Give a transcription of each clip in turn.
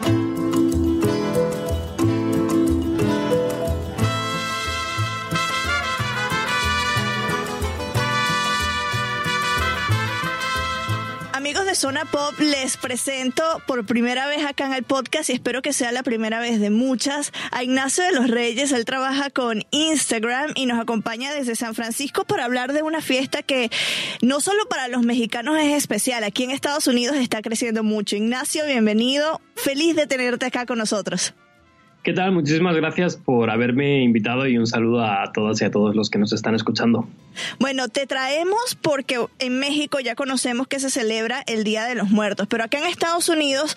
Thank you. Amigos de Zona Pop, les presento por primera vez acá en el podcast y espero que sea la primera vez de muchas a Ignacio de los Reyes. Él trabaja con Instagram y nos acompaña desde San Francisco para hablar de una fiesta que no solo para los mexicanos es especial, aquí en Estados Unidos está creciendo mucho. Ignacio, bienvenido. Feliz de tenerte acá con nosotros. ¿Qué tal? Muchísimas gracias por haberme invitado y un saludo a todas y a todos los que nos están escuchando. Bueno, te traemos porque en México ya conocemos que se celebra el Día de los Muertos, pero acá en Estados Unidos,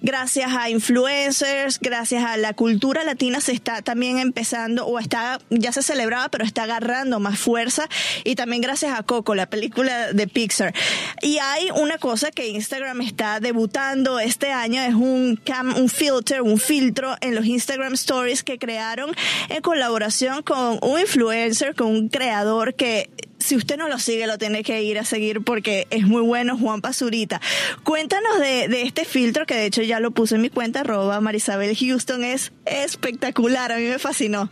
gracias a influencers, gracias a la cultura latina, se está también empezando, o está, ya se celebraba, pero está agarrando más fuerza, y también gracias a Coco, la película de Pixar. Y hay una cosa que Instagram está debutando este año, es un, cam, un filter, un filtro en los Instagram Stories que crearon en colaboración con un influencer, con un creador que si usted no lo sigue, lo tiene que ir a seguir porque es muy bueno, Juan Pazurita. Cuéntanos de, este filtro que de hecho ya lo puse en mi cuenta, arroba Marisabel Houston, es espectacular, a mí me fascinó.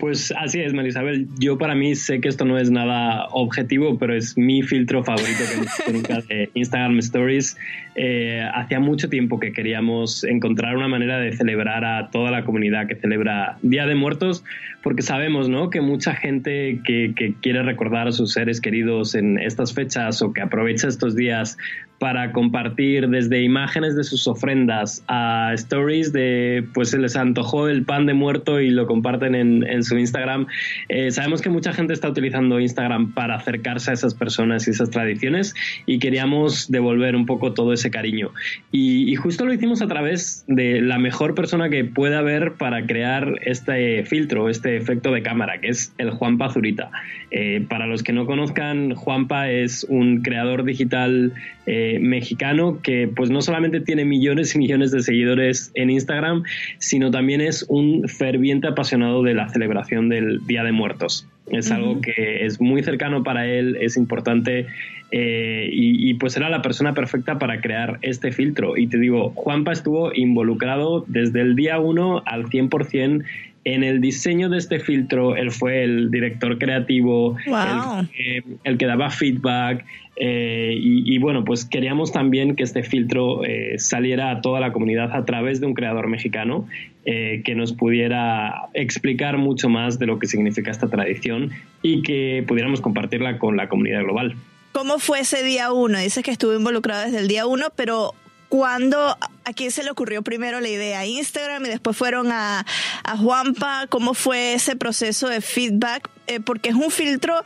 Pues así es, Marisabel. Yo para mí sé que esto no es nada objetivo, pero es mi filtro favorito que nunca de Instagram Stories. Eh, hacía mucho tiempo que queríamos encontrar una manera de celebrar a toda la comunidad que celebra Día de Muertos, porque sabemos ¿no? que mucha gente que, que quiere recordar a sus seres queridos en estas fechas o que aprovecha estos días para compartir desde imágenes de sus ofrendas a stories de pues se les antojó el pan de muerto y lo comparten en, en Instagram. Eh, sabemos que mucha gente está utilizando Instagram para acercarse a esas personas y esas tradiciones y queríamos devolver un poco todo ese cariño. Y, justo lo hicimos a través de la mejor persona que puede haber para crear este filtro, este efecto de cámara, que es el Juanpa Zurita. Eh, para los que no conozcan, Juanpa es un creador digital eh, mexicano que pues no solamente tiene millones y millones de seguidores en Instagram, sino también es un ferviente apasionado de la celebración del Día de Muertos. Es algo que es muy cercano para él, es importante eh, y, y, pues era la persona perfecta para crear este filtro. Y te digo, Juanpa estuvo involucrado desde el día uno al 100% en el diseño de este filtro, él fue el director creativo, wow. el, el, que daba feedback. Eh, y, y, bueno, pues queríamos también que este filtro eh, saliera a toda la comunidad a través de un creador mexicano eh, que nos pudiera explicar mucho más de lo que significa esta tradición y que pudiéramos compartirla con la comunidad global. ¿Cómo fue ese día uno? Dices que estuvo involucrado desde el día uno, pero ¿Cuándo, a quién se le ocurrió primero la idea? Instagram y después fueron a, a Juanpa. ¿Cómo fue ese proceso de feedback? Eh, porque es un filtro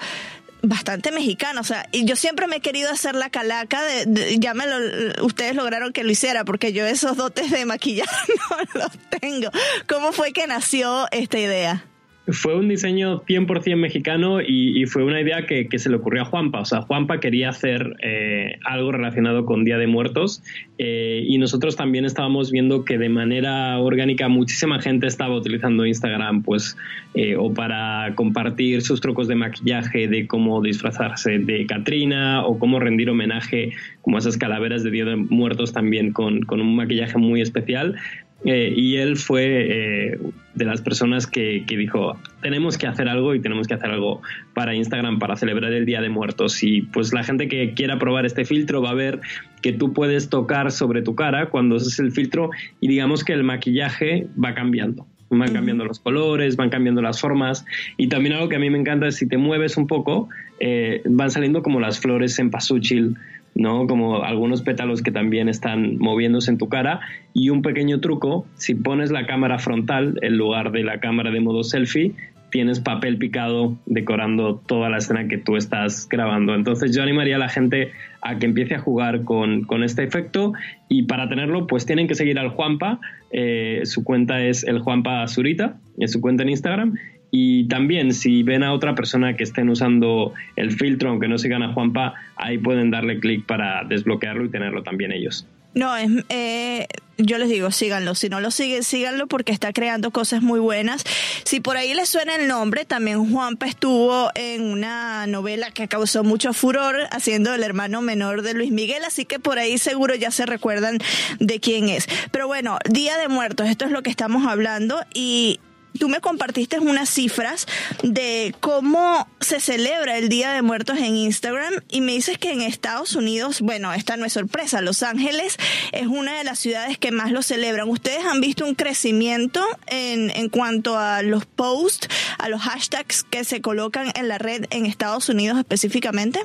bastante mexicano, o sea, y yo siempre me he querido hacer la calaca de, de ya me lo, ustedes lograron que lo hiciera, porque yo esos dotes de maquillaje no los tengo. ¿Cómo fue que nació esta idea? Fue un diseño 100% mexicano y, fue una idea que, se le ocurrió a Juanpa. O sea, Juanpa quería hacer eh, algo relacionado con Día de Muertos eh, y nosotros también estábamos viendo que de manera orgánica muchísima gente estaba utilizando Instagram pues eh, o para compartir sus trucos de maquillaje, de cómo disfrazarse de Katrina o cómo rendir homenaje como esas calaveras de Día de Muertos también con un maquillaje muy especial. Eh, y él fue eh, de las personas que, dijo, tenemos que hacer algo y tenemos que hacer algo para Instagram para celebrar el Día de Muertos. Y pues la gente que quiera probar este filtro va a ver que tú puedes tocar sobre tu cara cuando haces el filtro y digamos que el maquillaje va cambiando. Van cambiando los colores, van cambiando las formas. Y también algo que a mí me encanta es si te mueves un poco, eh, van saliendo como las flores en pasúchil ¿no? Como algunos pétalos que también están moviéndose en tu cara. Y un pequeño truco, si pones la cámara frontal en lugar de la cámara de modo selfie, tienes papel picado decorando toda la escena que tú estás grabando. Entonces yo animaría a la gente a que empiece a jugar con, este efecto y para tenerlo pues tienen que seguir al Juanpa, eh, su cuenta es el Juanpa Zurita, es su cuenta en Instagram y también si ven a otra persona que estén usando el filtro, aunque no sigan a Juanpa, ahí pueden darle clic para desbloquearlo y tenerlo también ellos. No, es, eh, yo les digo, síganlo. Si no lo siguen, síganlo porque está creando cosas muy buenas. Si por ahí les suena el nombre, también Juanpa estuvo en una novela que causó mucho furor haciendo el hermano menor de Luis Miguel, así que por ahí seguro ya se recuerdan de quién es. Pero bueno, Día de Muertos, esto es lo que estamos hablando y tú me compartiste unas cifras de cómo se celebra el Día de Muertos en Instagram y me dices que en Estados Unidos, bueno, esta no es sorpresa, Los Ángeles es una de las ciudades que más lo celebran. ¿Ustedes han visto un crecimiento en, en cuanto a los posts, a los hashtags que se colocan en la red en Estados Unidos específicamente?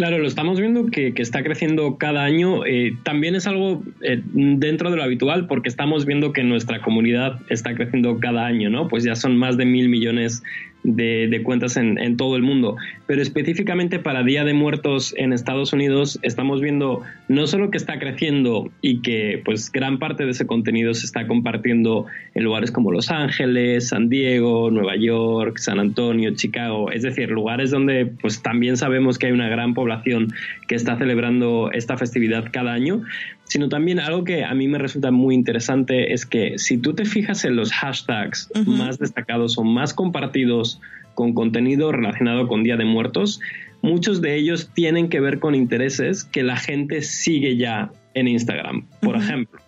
Claro, lo estamos viendo que, está creciendo cada año. Eh, también es algo eh, dentro de lo habitual porque estamos viendo que nuestra comunidad está creciendo cada año, ¿no? Pues ya son más de mil millones de, cuentas en, todo el mundo. Pero específicamente para Día de Muertos en Estados Unidos estamos viendo no solo que está creciendo y que pues gran parte de ese contenido se está compartiendo en lugares como Los Ángeles, San Diego, Nueva York, San Antonio, Chicago, es decir, lugares donde pues también sabemos que hay una gran población que está celebrando esta festividad cada año, sino también algo que a mí me resulta muy interesante es que si tú te fijas en los hashtags más destacados o más compartidos con contenido relacionado con Día de Muertos, muchos de ellos tienen que ver con intereses que la gente sigue ya en Instagram. Por ejemplo,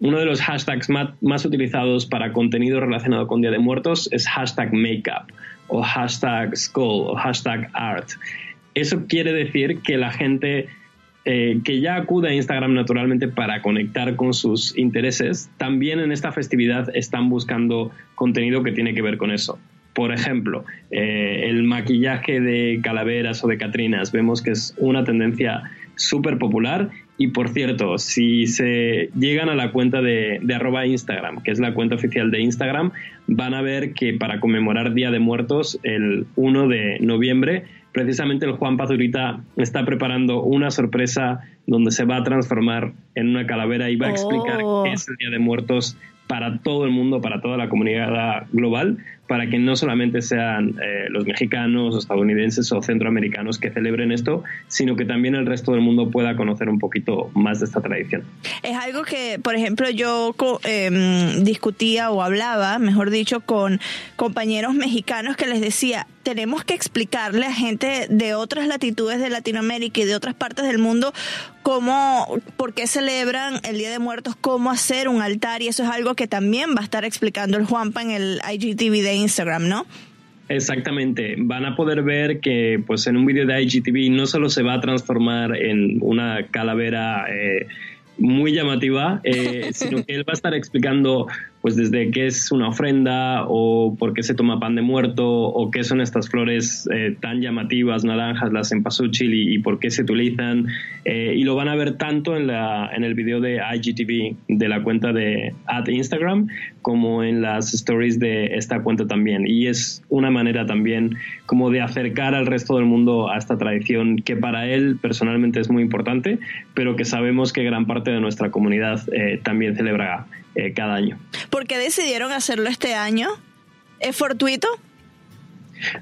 uno de los hashtags más, utilizados para contenido relacionado con Día de Muertos es hashtag makeup o hashtag skull o hashtag art. Eso quiere decir que la gente eh, que ya acude a Instagram naturalmente para conectar con sus intereses, también en esta festividad están buscando contenido que tiene que ver con eso. Por ejemplo, eh, el maquillaje de calaveras o de catrinas, vemos que es una tendencia súper popular y por cierto, si se llegan a la cuenta de, de, arroba Instagram, que es la cuenta oficial de Instagram, van a ver que para conmemorar Día de Muertos, el 1 de noviembre, precisamente el Juan Pazurita está preparando una sorpresa donde se va a transformar en una calavera y va a explicar oh. qué es el Día de Muertos para todo el mundo, para toda la comunidad global, para que no solamente sean eh, los mexicanos, estadounidenses o centroamericanos que celebren esto, sino que también el resto del mundo pueda conocer un poquito más de esta tradición. Es algo que, por ejemplo, yo em, discutía o hablaba, mejor dicho, con compañeros mexicanos que les decía, tenemos que explicarle a gente de otras latitudes de Latinoamérica y de otras partes del mundo cómo, por qué celebran el Día de Muertos, cómo hacer un altar y eso es algo que también va a estar explicando el Juanpa en el IGTV de Instagram, ¿no? Exactamente, van a poder ver que pues en un vídeo de IGTV no solo se va a transformar en una calavera eh, muy llamativa, eh, sino que él va a estar explicando pues desde qué es una ofrenda o por qué se toma pan de muerto o qué son estas flores eh, tan llamativas, naranjas, las empasuchil y, y por qué se utilizan. Eh, y lo van a ver tanto en, la, en el video de IGTV de la cuenta de at Instagram como en las stories de esta cuenta también. Y es una manera también como de acercar al resto del mundo a esta tradición que para él personalmente es muy importante, pero que sabemos que gran parte de nuestra comunidad eh, también celebra eh, cada año. ¿Por qué decidieron hacerlo este año? ¿Es fortuito?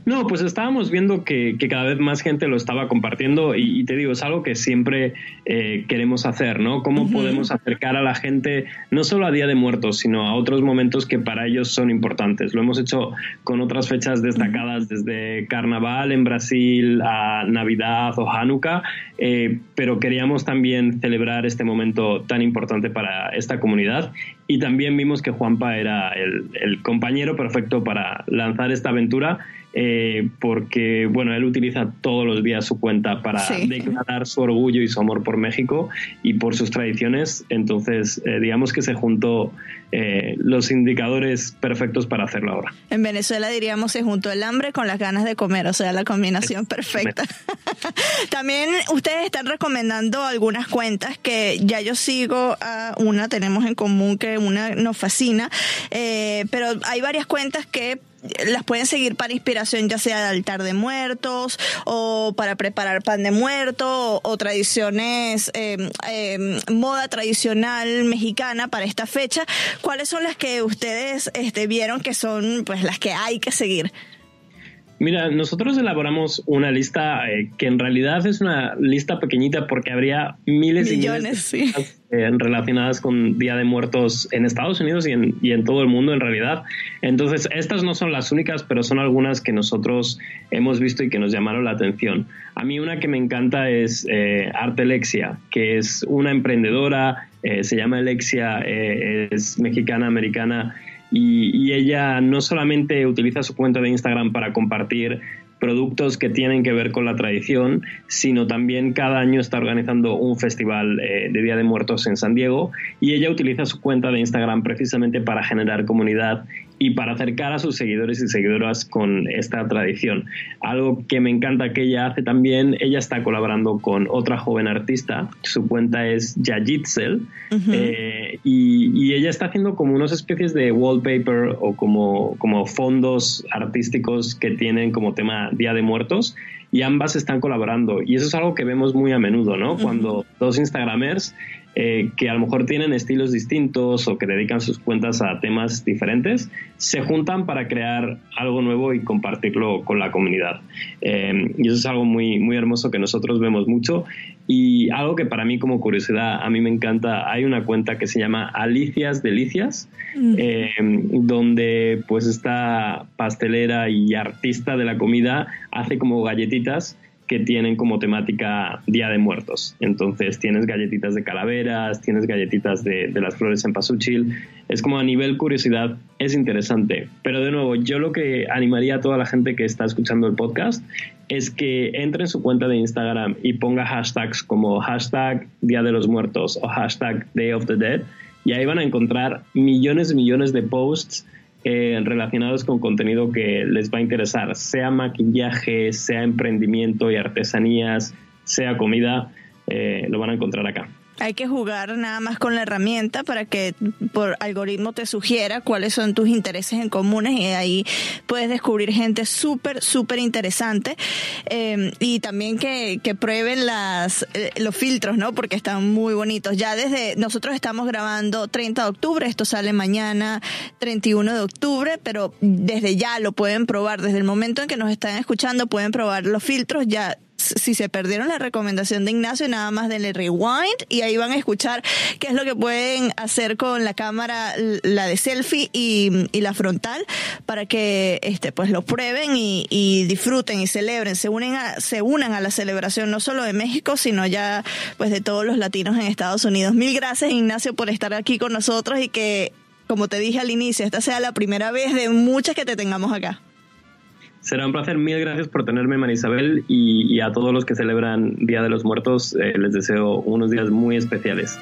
No, pues estábamos viendo que, cada vez más gente lo estaba compartiendo y, te digo, es algo que siempre eh, queremos hacer, ¿no? ¿Cómo podemos acercar a la gente no solo a Día de Muertos, sino a otros momentos que para ellos son importantes? Lo hemos hecho con otras fechas destacadas desde Carnaval en Brasil a Navidad o Hanukkah, eh, pero queríamos también celebrar este momento tan importante para esta comunidad y también vimos que Juanpa era el compañero perfecto para lanzar esta aventura eh, porque bueno, él utiliza todos los días su cuenta para declarar su orgullo y su amor por México y por sus tradiciones. Entonces, eh, digamos que se juntó eh, los indicadores perfectos para hacerlo ahora. En Venezuela diríamos se juntó el hambre con las ganas de comer, o sea, la combinación perfecta. También ustedes están recomendando algunas cuentas que ya yo sigo a una, tenemos en común que una nos fascina, pero hay varias cuentas que las pueden seguir para inspiración, ya sea de altar de muertos o para preparar pan de muerto o, tradiciones, em, em, moda tradicional mexicana para esta fecha. ¿Cuáles son las que ustedes este, vieron que son pues las que hay que seguir? Mira, nosotros elaboramos una lista eh, que en realidad es una lista pequeñita porque habría miles y millones de cosas, eh, relacionadas con Día de Muertos en Estados Unidos y en, y en, todo el mundo en realidad. Entonces, estas no son las únicas, pero son algunas que nosotros hemos visto y que nos llamaron la atención. A mí una que me encanta es eh, Arte Alexia, que es una emprendedora, se llama Alexia, es mexicana, americana y, ella no solamente utiliza su cuenta de Instagram para compartir productos que tienen que ver con la tradición, sino también cada año está organizando un festival eh, de Día de Muertos en San Diego y ella utiliza su cuenta de Instagram precisamente para generar comunidad y para acercar a sus seguidores y seguidoras con esta tradición. Algo que me encanta que ella hace también, ella está colaborando con otra joven artista, su cuenta es Yajitzel, eh, y, ella está haciendo como unas especies de wallpaper o como, como fondos artísticos que tienen como tema Día de Muertos y ambas están colaborando. Y eso es algo que vemos muy a menudo, ¿no? Cuando dos Instagramers eh, que a lo mejor tienen estilos distintos o que dedican sus cuentas a temas diferentes, se juntan para crear algo nuevo y compartirlo con la comunidad. Eh, y eso es algo muy, muy hermoso que nosotros vemos mucho. Y algo que para mí como curiosidad, a mí me encanta, hay una cuenta que se llama Alicias Delicias, mm. eh, donde pues esta pastelera y artista de la comida hace como galletitas que tienen como temática Día de Muertos. Entonces tienes galletitas de calaveras, tienes galletitas de, las flores en pasuchil. Es como a nivel curiosidad, es interesante. Pero de nuevo, yo lo que animaría a toda la gente que está escuchando el podcast es que entre en su cuenta de Instagram y ponga hashtags como hashtag Día de los Muertos o hashtag Day of the Dead. Y ahí van a encontrar millones y millones de posts eh, relacionados con contenido que les va a interesar, sea maquillaje, sea emprendimiento y artesanías, sea comida, eh, lo van a encontrar acá. Hay que jugar nada más con la herramienta para que por algoritmo te sugiera cuáles son tus intereses en comunes y ahí puedes descubrir gente súper, súper interesante. Em, y también que, que prueben las, eh, los filtros, ¿no? Porque están muy bonitos. Ya desde, nosotros estamos grabando 30 de octubre, esto sale mañana 31 de octubre, pero desde ya lo pueden probar. Desde el momento en que nos están escuchando pueden probar los filtros. Ya si se perdieron la recomendación de Ignacio, nada más denle rewind y ahí van a escuchar qué es lo que pueden hacer con la cámara, la de selfie y, la frontal, para que este pues lo prueben y, disfruten y celebren, se unen a, se unan a la celebración no solo de México, sino ya pues de todos los latinos en Estados Unidos. Mil gracias Ignacio por estar aquí con nosotros y que como te dije al inicio, esta sea la primera vez de muchas que te tengamos acá. Será un placer. Mil gracias por tenerme, Marisabel, y, y a todos los que celebran Día de los Muertos, eh, les deseo unos días muy especiales.